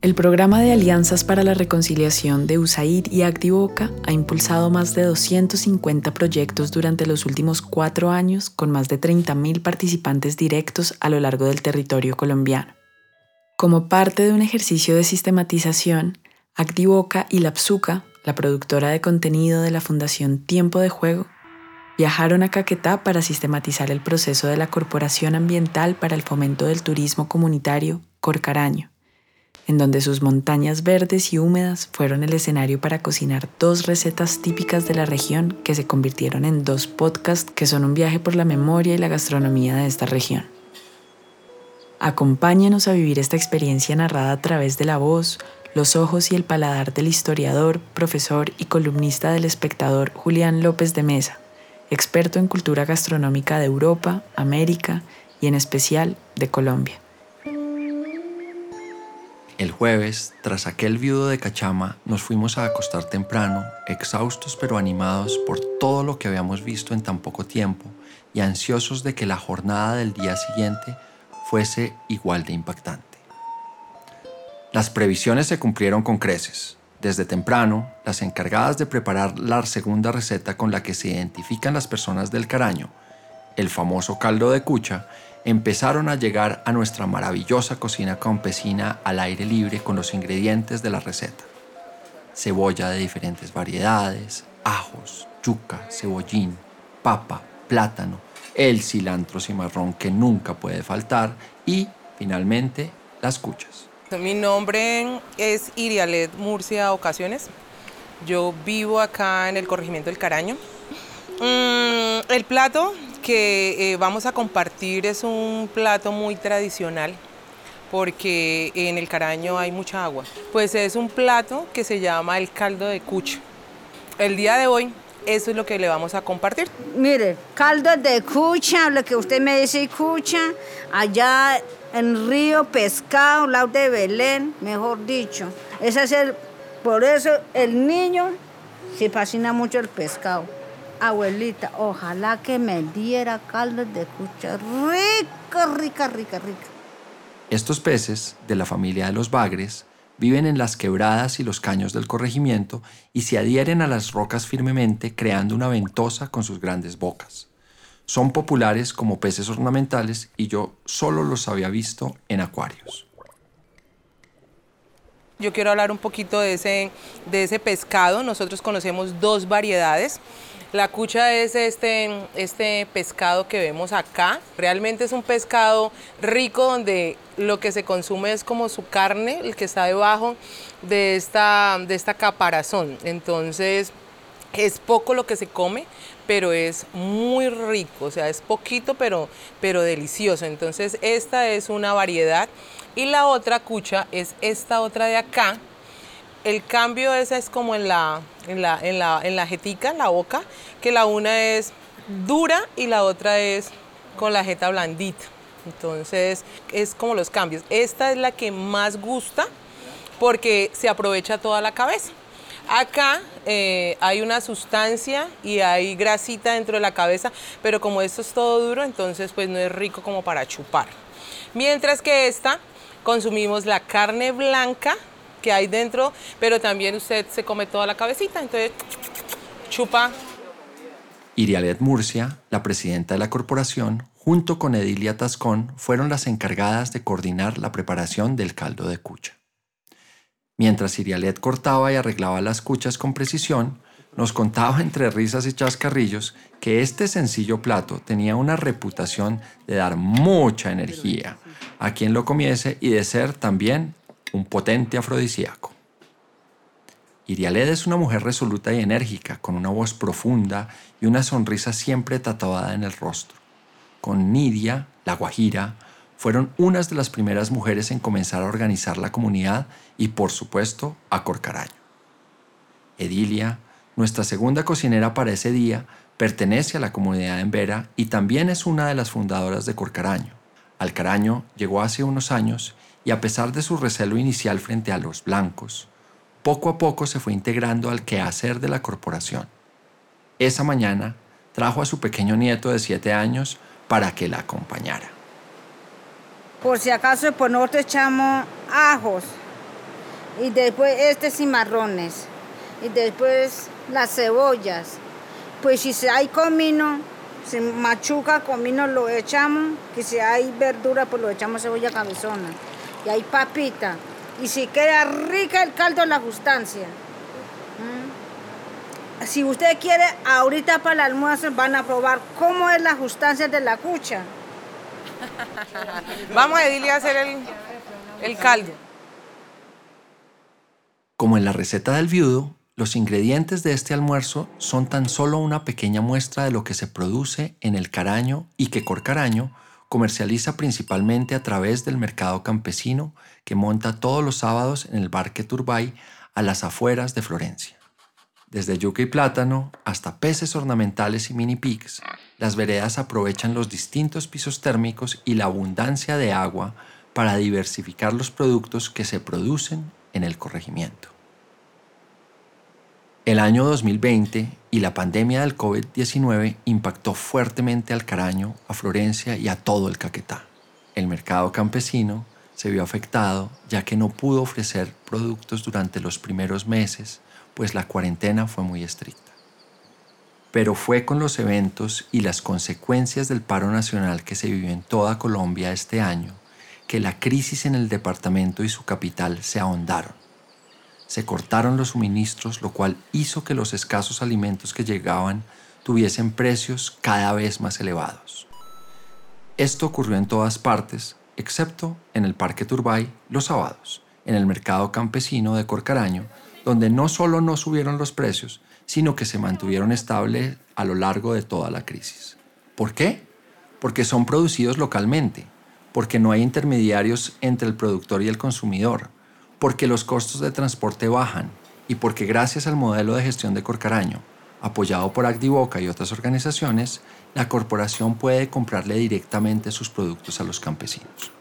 El programa de Alianzas para la Reconciliación de USAID y Activoca ha impulsado más de 250 proyectos durante los últimos cuatro años con más de 30.000 participantes directos a lo largo del territorio colombiano. Como parte de un ejercicio de sistematización, Activoca y la PSUCA, la productora de contenido de la Fundación Tiempo de Juego, viajaron a Caquetá para sistematizar el proceso de la Corporación Ambiental para el Fomento del Turismo Comunitario, Corcaraño en donde sus montañas verdes y húmedas fueron el escenario para cocinar dos recetas típicas de la región que se convirtieron en dos podcasts que son un viaje por la memoria y la gastronomía de esta región. Acompáñanos a vivir esta experiencia narrada a través de la voz, los ojos y el paladar del historiador, profesor y columnista del espectador Julián López de Mesa, experto en cultura gastronómica de Europa, América y en especial de Colombia. El jueves, tras aquel viudo de Cachama, nos fuimos a acostar temprano, exhaustos pero animados por todo lo que habíamos visto en tan poco tiempo y ansiosos de que la jornada del día siguiente fuese igual de impactante. Las previsiones se cumplieron con creces. Desde temprano, las encargadas de preparar la segunda receta con la que se identifican las personas del caraño, el famoso caldo de cucha, empezaron a llegar a nuestra maravillosa cocina campesina al aire libre con los ingredientes de la receta. Cebolla de diferentes variedades, ajos, yuca, cebollín, papa, plátano, el cilantro cimarrón que nunca puede faltar y, finalmente, las cuchas. Mi nombre es Irialet Murcia Ocasiones. Yo vivo acá en el corregimiento del Caraño. Mm, el plato que eh, vamos a compartir es un plato muy tradicional porque en el Caraño hay mucha agua. Pues es un plato que se llama el caldo de cucho. El día de hoy eso es lo que le vamos a compartir. Mire, caldo de cucha, lo que usted me dice cucha, allá en Río Pescado, lado de Belén, mejor dicho. Ese es el, por eso el niño se fascina mucho el pescado abuelita, ojalá que me diera caldo de cucha rica, rica, rica, rica. Estos peces, de la familia de los bagres, viven en las quebradas y los caños del corregimiento y se adhieren a las rocas firmemente creando una ventosa con sus grandes bocas. Son populares como peces ornamentales y yo solo los había visto en acuarios. Yo quiero hablar un poquito de ese, de ese pescado. Nosotros conocemos dos variedades. La cucha es este, este pescado que vemos acá. Realmente es un pescado rico donde lo que se consume es como su carne, el que está debajo de esta, de esta caparazón. Entonces es poco lo que se come, pero es muy rico, o sea, es poquito pero, pero delicioso. Entonces esta es una variedad y la otra cucha es esta otra de acá, el cambio ese es como en la, en la, en la, en la jetica, la boca, que la una es dura y la otra es con la jeta blandita. Entonces es como los cambios. Esta es la que más gusta porque se aprovecha toda la cabeza. Acá eh, hay una sustancia y hay grasita dentro de la cabeza, pero como esto es todo duro, entonces pues no es rico como para chupar. Mientras que esta consumimos la carne blanca que hay dentro, pero también usted se come toda la cabecita, entonces chupa. Irialet Murcia, la presidenta de la corporación, junto con Edilia Tascón, fueron las encargadas de coordinar la preparación del caldo de cucha. Mientras Irialet cortaba y arreglaba las cuchas con precisión, nos contaba entre risas y chascarrillos que este sencillo plato tenía una reputación de dar mucha energía a quien lo comiese y de ser también un potente afrodisíaco. Irialed es una mujer resoluta y enérgica, con una voz profunda y una sonrisa siempre tatuada en el rostro. Con Nidia, la Guajira, fueron unas de las primeras mujeres en comenzar a organizar la comunidad y, por supuesto, a Corcaraño. Edilia, nuestra segunda cocinera para ese día, pertenece a la comunidad en Vera y también es una de las fundadoras de Corcaraño. Alcaraño llegó hace unos años y a pesar de su recelo inicial frente a los blancos, poco a poco se fue integrando al quehacer de la corporación. Esa mañana trajo a su pequeño nieto de siete años para que la acompañara. Por si acaso, pues nosotros echamos ajos y después este cimarrones y después las cebollas. Pues si hay comino, si machuca comino lo echamos, que si hay verdura pues lo echamos cebolla cabezona y hay papita. Y si queda rica el caldo, la sustancia. ¿Mm? Si usted quiere, ahorita para el almuerzo van a probar cómo es la sustancia de la cucha. Vamos a Edilia a hacer el, el caldo. Como en la receta del viudo, los ingredientes de este almuerzo son tan solo una pequeña muestra de lo que se produce en el Caraño y que Corcaraño comercializa principalmente a través del mercado campesino que monta todos los sábados en el Barque Turbay a las afueras de Florencia. Desde yuca y plátano hasta peces ornamentales y mini pigs, las veredas aprovechan los distintos pisos térmicos y la abundancia de agua para diversificar los productos que se producen en el corregimiento. El año 2020 y la pandemia del COVID-19 impactó fuertemente al Caraño, a Florencia y a todo el Caquetá. El mercado campesino se vio afectado ya que no pudo ofrecer productos durante los primeros meses, pues la cuarentena fue muy estricta. Pero fue con los eventos y las consecuencias del paro nacional que se vivió en toda Colombia este año que la crisis en el departamento y su capital se ahondaron se cortaron los suministros, lo cual hizo que los escasos alimentos que llegaban tuviesen precios cada vez más elevados. Esto ocurrió en todas partes, excepto en el Parque Turbay los sábados, en el mercado campesino de Corcaraño, donde no solo no subieron los precios, sino que se mantuvieron estables a lo largo de toda la crisis. ¿Por qué? Porque son producidos localmente, porque no hay intermediarios entre el productor y el consumidor, porque los costos de transporte bajan y porque gracias al modelo de gestión de Corcaraño, apoyado por Activoca y otras organizaciones, la corporación puede comprarle directamente sus productos a los campesinos.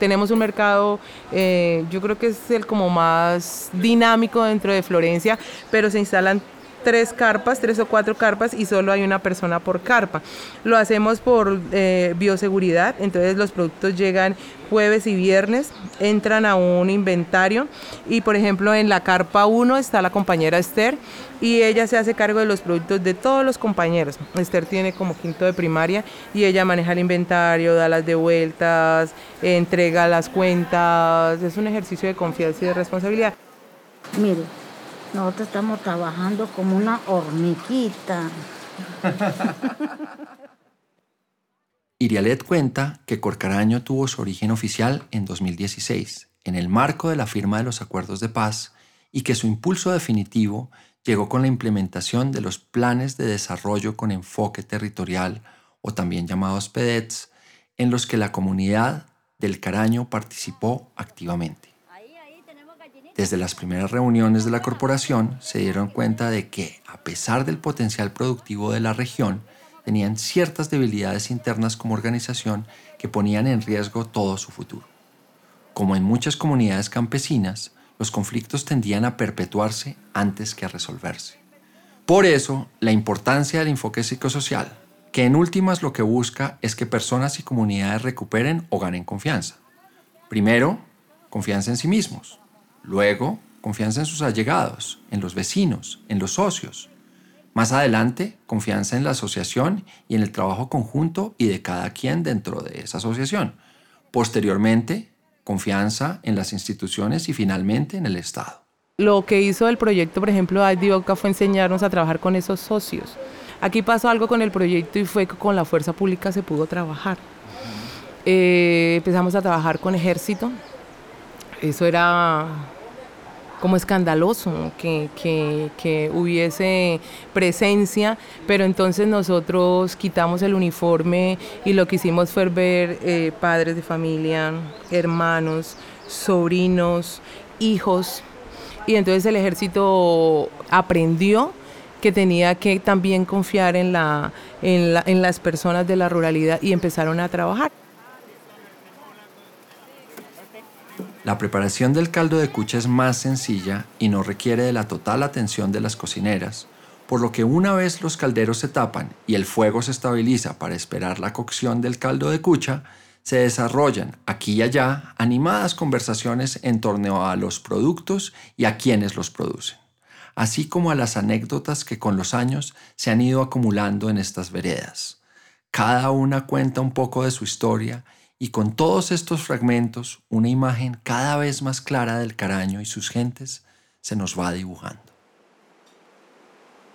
Tenemos un mercado, eh, yo creo que es el como más dinámico dentro de Florencia, pero se instalan tres carpas, tres o cuatro carpas y solo hay una persona por carpa. Lo hacemos por eh, bioseguridad, entonces los productos llegan jueves y viernes, entran a un inventario y por ejemplo en la carpa 1 está la compañera Esther y ella se hace cargo de los productos de todos los compañeros. Esther tiene como quinto de primaria y ella maneja el inventario, da las devueltas, entrega las cuentas, es un ejercicio de confianza y de responsabilidad. Mire, nosotros estamos trabajando como una hormiguita. Irialet cuenta que Corcaraño tuvo su origen oficial en 2016, en el marco de la firma de los acuerdos de paz, y que su impulso definitivo llegó con la implementación de los planes de desarrollo con enfoque territorial, o también llamados PEDETS, en los que la comunidad del Caraño participó activamente. Desde las primeras reuniones de la corporación se dieron cuenta de que, a pesar del potencial productivo de la región, tenían ciertas debilidades internas como organización que ponían en riesgo todo su futuro. Como en muchas comunidades campesinas, los conflictos tendían a perpetuarse antes que a resolverse. Por eso, la importancia del enfoque psicosocial, que en últimas lo que busca es que personas y comunidades recuperen o ganen confianza. Primero, confianza en sí mismos. Luego, confianza en sus allegados, en los vecinos, en los socios. Más adelante, confianza en la asociación y en el trabajo conjunto y de cada quien dentro de esa asociación. Posteriormente, confianza en las instituciones y finalmente en el Estado. Lo que hizo el proyecto, por ejemplo, Adioca fue enseñarnos a trabajar con esos socios. Aquí pasó algo con el proyecto y fue que con la fuerza pública se pudo trabajar. Eh, empezamos a trabajar con ejército, eso era como escandaloso que, hubiese presencia, pero entonces nosotros quitamos el uniforme y lo que hicimos fue ver eh, padres de familia, hermanos, sobrinos, hijos, y entonces el ejército aprendió que tenía que también confiar en, la, en las personas de la ruralidad y empezaron a trabajar. La preparación del caldo de cucha es más sencilla y no requiere de la total atención de las cocineras, por lo que una vez los calderos se tapan y el fuego se estabiliza para esperar la cocción del caldo de cucha, se desarrollan aquí y allá animadas conversaciones en torno a los productos y a quienes los producen, así como a las anécdotas que con los años se han ido acumulando en estas veredas. Cada una cuenta un poco de su historia y con todos estos fragmentos una imagen cada vez más clara del Caraño y sus gentes se nos va dibujando.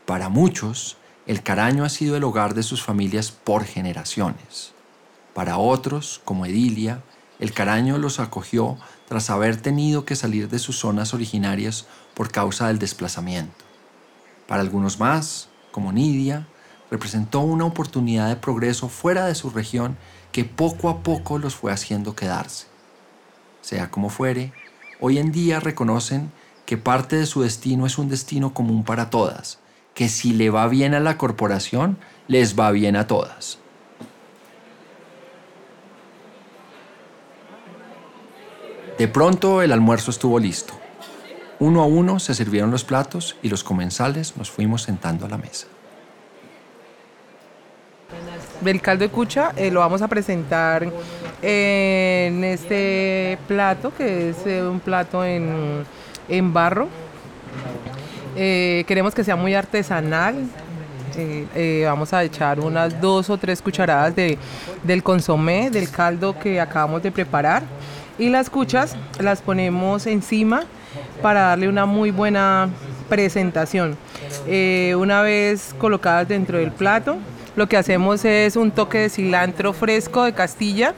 Para muchos, el Caraño ha sido el hogar de sus familias por generaciones. Para otros, como Edilia, el Caraño los acogió tras haber tenido que salir de sus zonas originarias por causa del desplazamiento. Para algunos más, como Nidia, representó una oportunidad de progreso fuera de su región que poco a poco los fue haciendo quedarse. Sea como fuere, hoy en día reconocen que parte de su destino es un destino común para todas, que si le va bien a la corporación, les va bien a todas. De pronto el almuerzo estuvo listo. Uno a uno se sirvieron los platos y los comensales nos fuimos sentando a la mesa. El caldo de cucha eh, lo vamos a presentar en este plato, que es eh, un plato en, barro. Eh, queremos que sea muy artesanal. vamos a echar unas dos o tres cucharadas de, del consomé, del caldo que acabamos de preparar y las cuchas las ponemos encima para darle una muy buena presentación. Una vez colocadas dentro del plato, lo que hacemos es un toque de cilantro fresco de Castilla,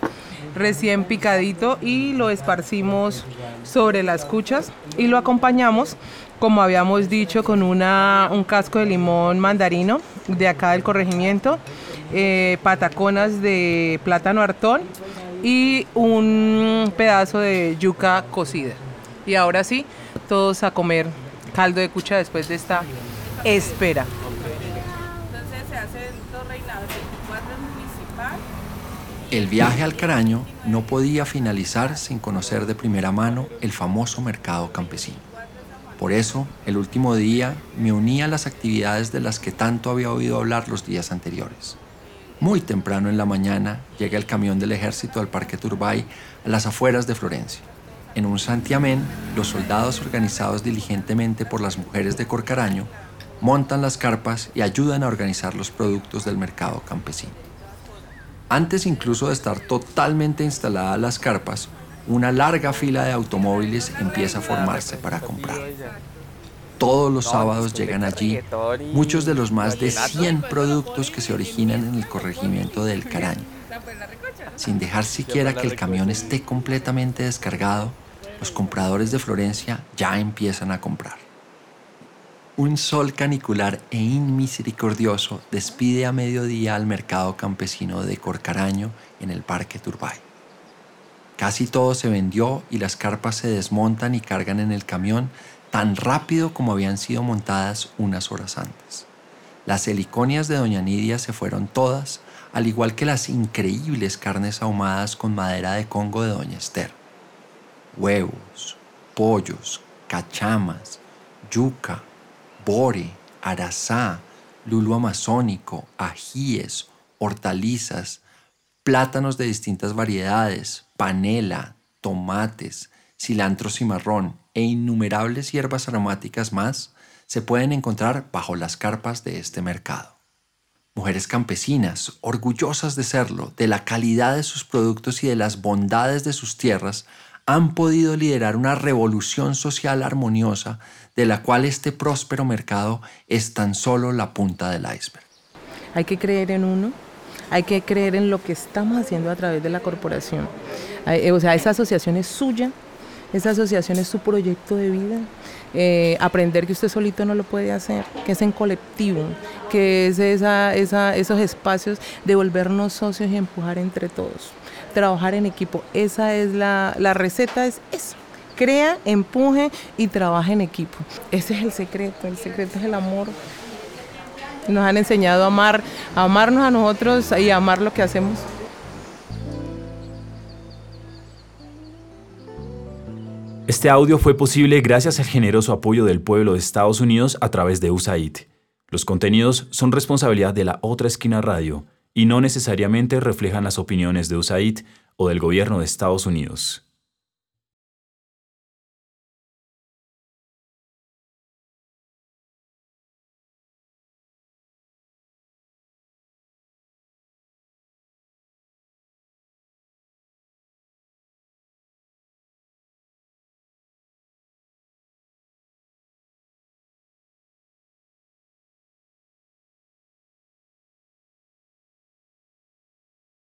recién picadito, y lo esparcimos sobre las cuchas y lo acompañamos, como habíamos dicho, con una, un casco de limón mandarino de acá del corregimiento, eh, pataconas de plátano hartón y un pedazo de yuca cocida. Y ahora sí, todos a comer caldo de cucha después de esta espera. Entonces se hace dos reinados, municipal. El viaje al Caraño no podía finalizar sin conocer de primera mano el famoso mercado campesino. Por eso, el último día me uní a las actividades de las que tanto había oído hablar los días anteriores. Muy temprano en la mañana llega el camión del ejército al Parque Turbay a las afueras de Florencia. En un santiamén, los soldados organizados diligentemente por las mujeres de Corcaraño montan las carpas y ayudan a organizar los productos del mercado campesino. Antes incluso de estar totalmente instaladas las carpas, una larga fila de automóviles empieza a formarse para comprar. Todos los sábados llegan allí muchos de los más de 100 productos que se originan en el corregimiento del Caraño. Sin dejar siquiera que el camión esté completamente descargado, los compradores de Florencia ya empiezan a comprar. Un sol canicular e inmisericordioso despide a mediodía al mercado campesino de Corcaraño en el Parque Turbay. Casi todo se vendió y las carpas se desmontan y cargan en el camión tan rápido como habían sido montadas unas horas antes. Las heliconias de Doña Nidia se fueron todas, al igual que las increíbles carnes ahumadas con madera de Congo de Doña Esther. Huevos, pollos, cachamas, yuca, bore, arazá, lulo amazónico, ajíes, hortalizas, plátanos de distintas variedades, panela, tomates, cilantro cimarrón, e innumerables hierbas aromáticas más se pueden encontrar bajo las carpas de este mercado. Mujeres campesinas, orgullosas de serlo, de la calidad de sus productos y de las bondades de sus tierras, han podido liderar una revolución social armoniosa de la cual este próspero mercado es tan solo la punta del iceberg. Hay que creer en uno, hay que creer en lo que estamos haciendo a través de la corporación. Eh, o sea, esa asociación es suya, esa asociación es su proyecto de vida. Eh, aprender que usted solito no lo puede hacer, que es en colectivo, que es esa, esos espacios de volvernos socios y empujar entre todos, trabajar en equipo. Esa es la, la receta, es eso. Crea, empuje y trabaja en equipo. Ese es el secreto, el secreto es el amor. Nos han enseñado a amar, a amarnos a nosotros y a amar lo que hacemos. Este audio fue posible gracias al generoso apoyo del pueblo de Estados Unidos a través de USAID. Los contenidos son responsabilidad de la otra esquina radio y no necesariamente reflejan las opiniones de USAID o del gobierno de Estados Unidos.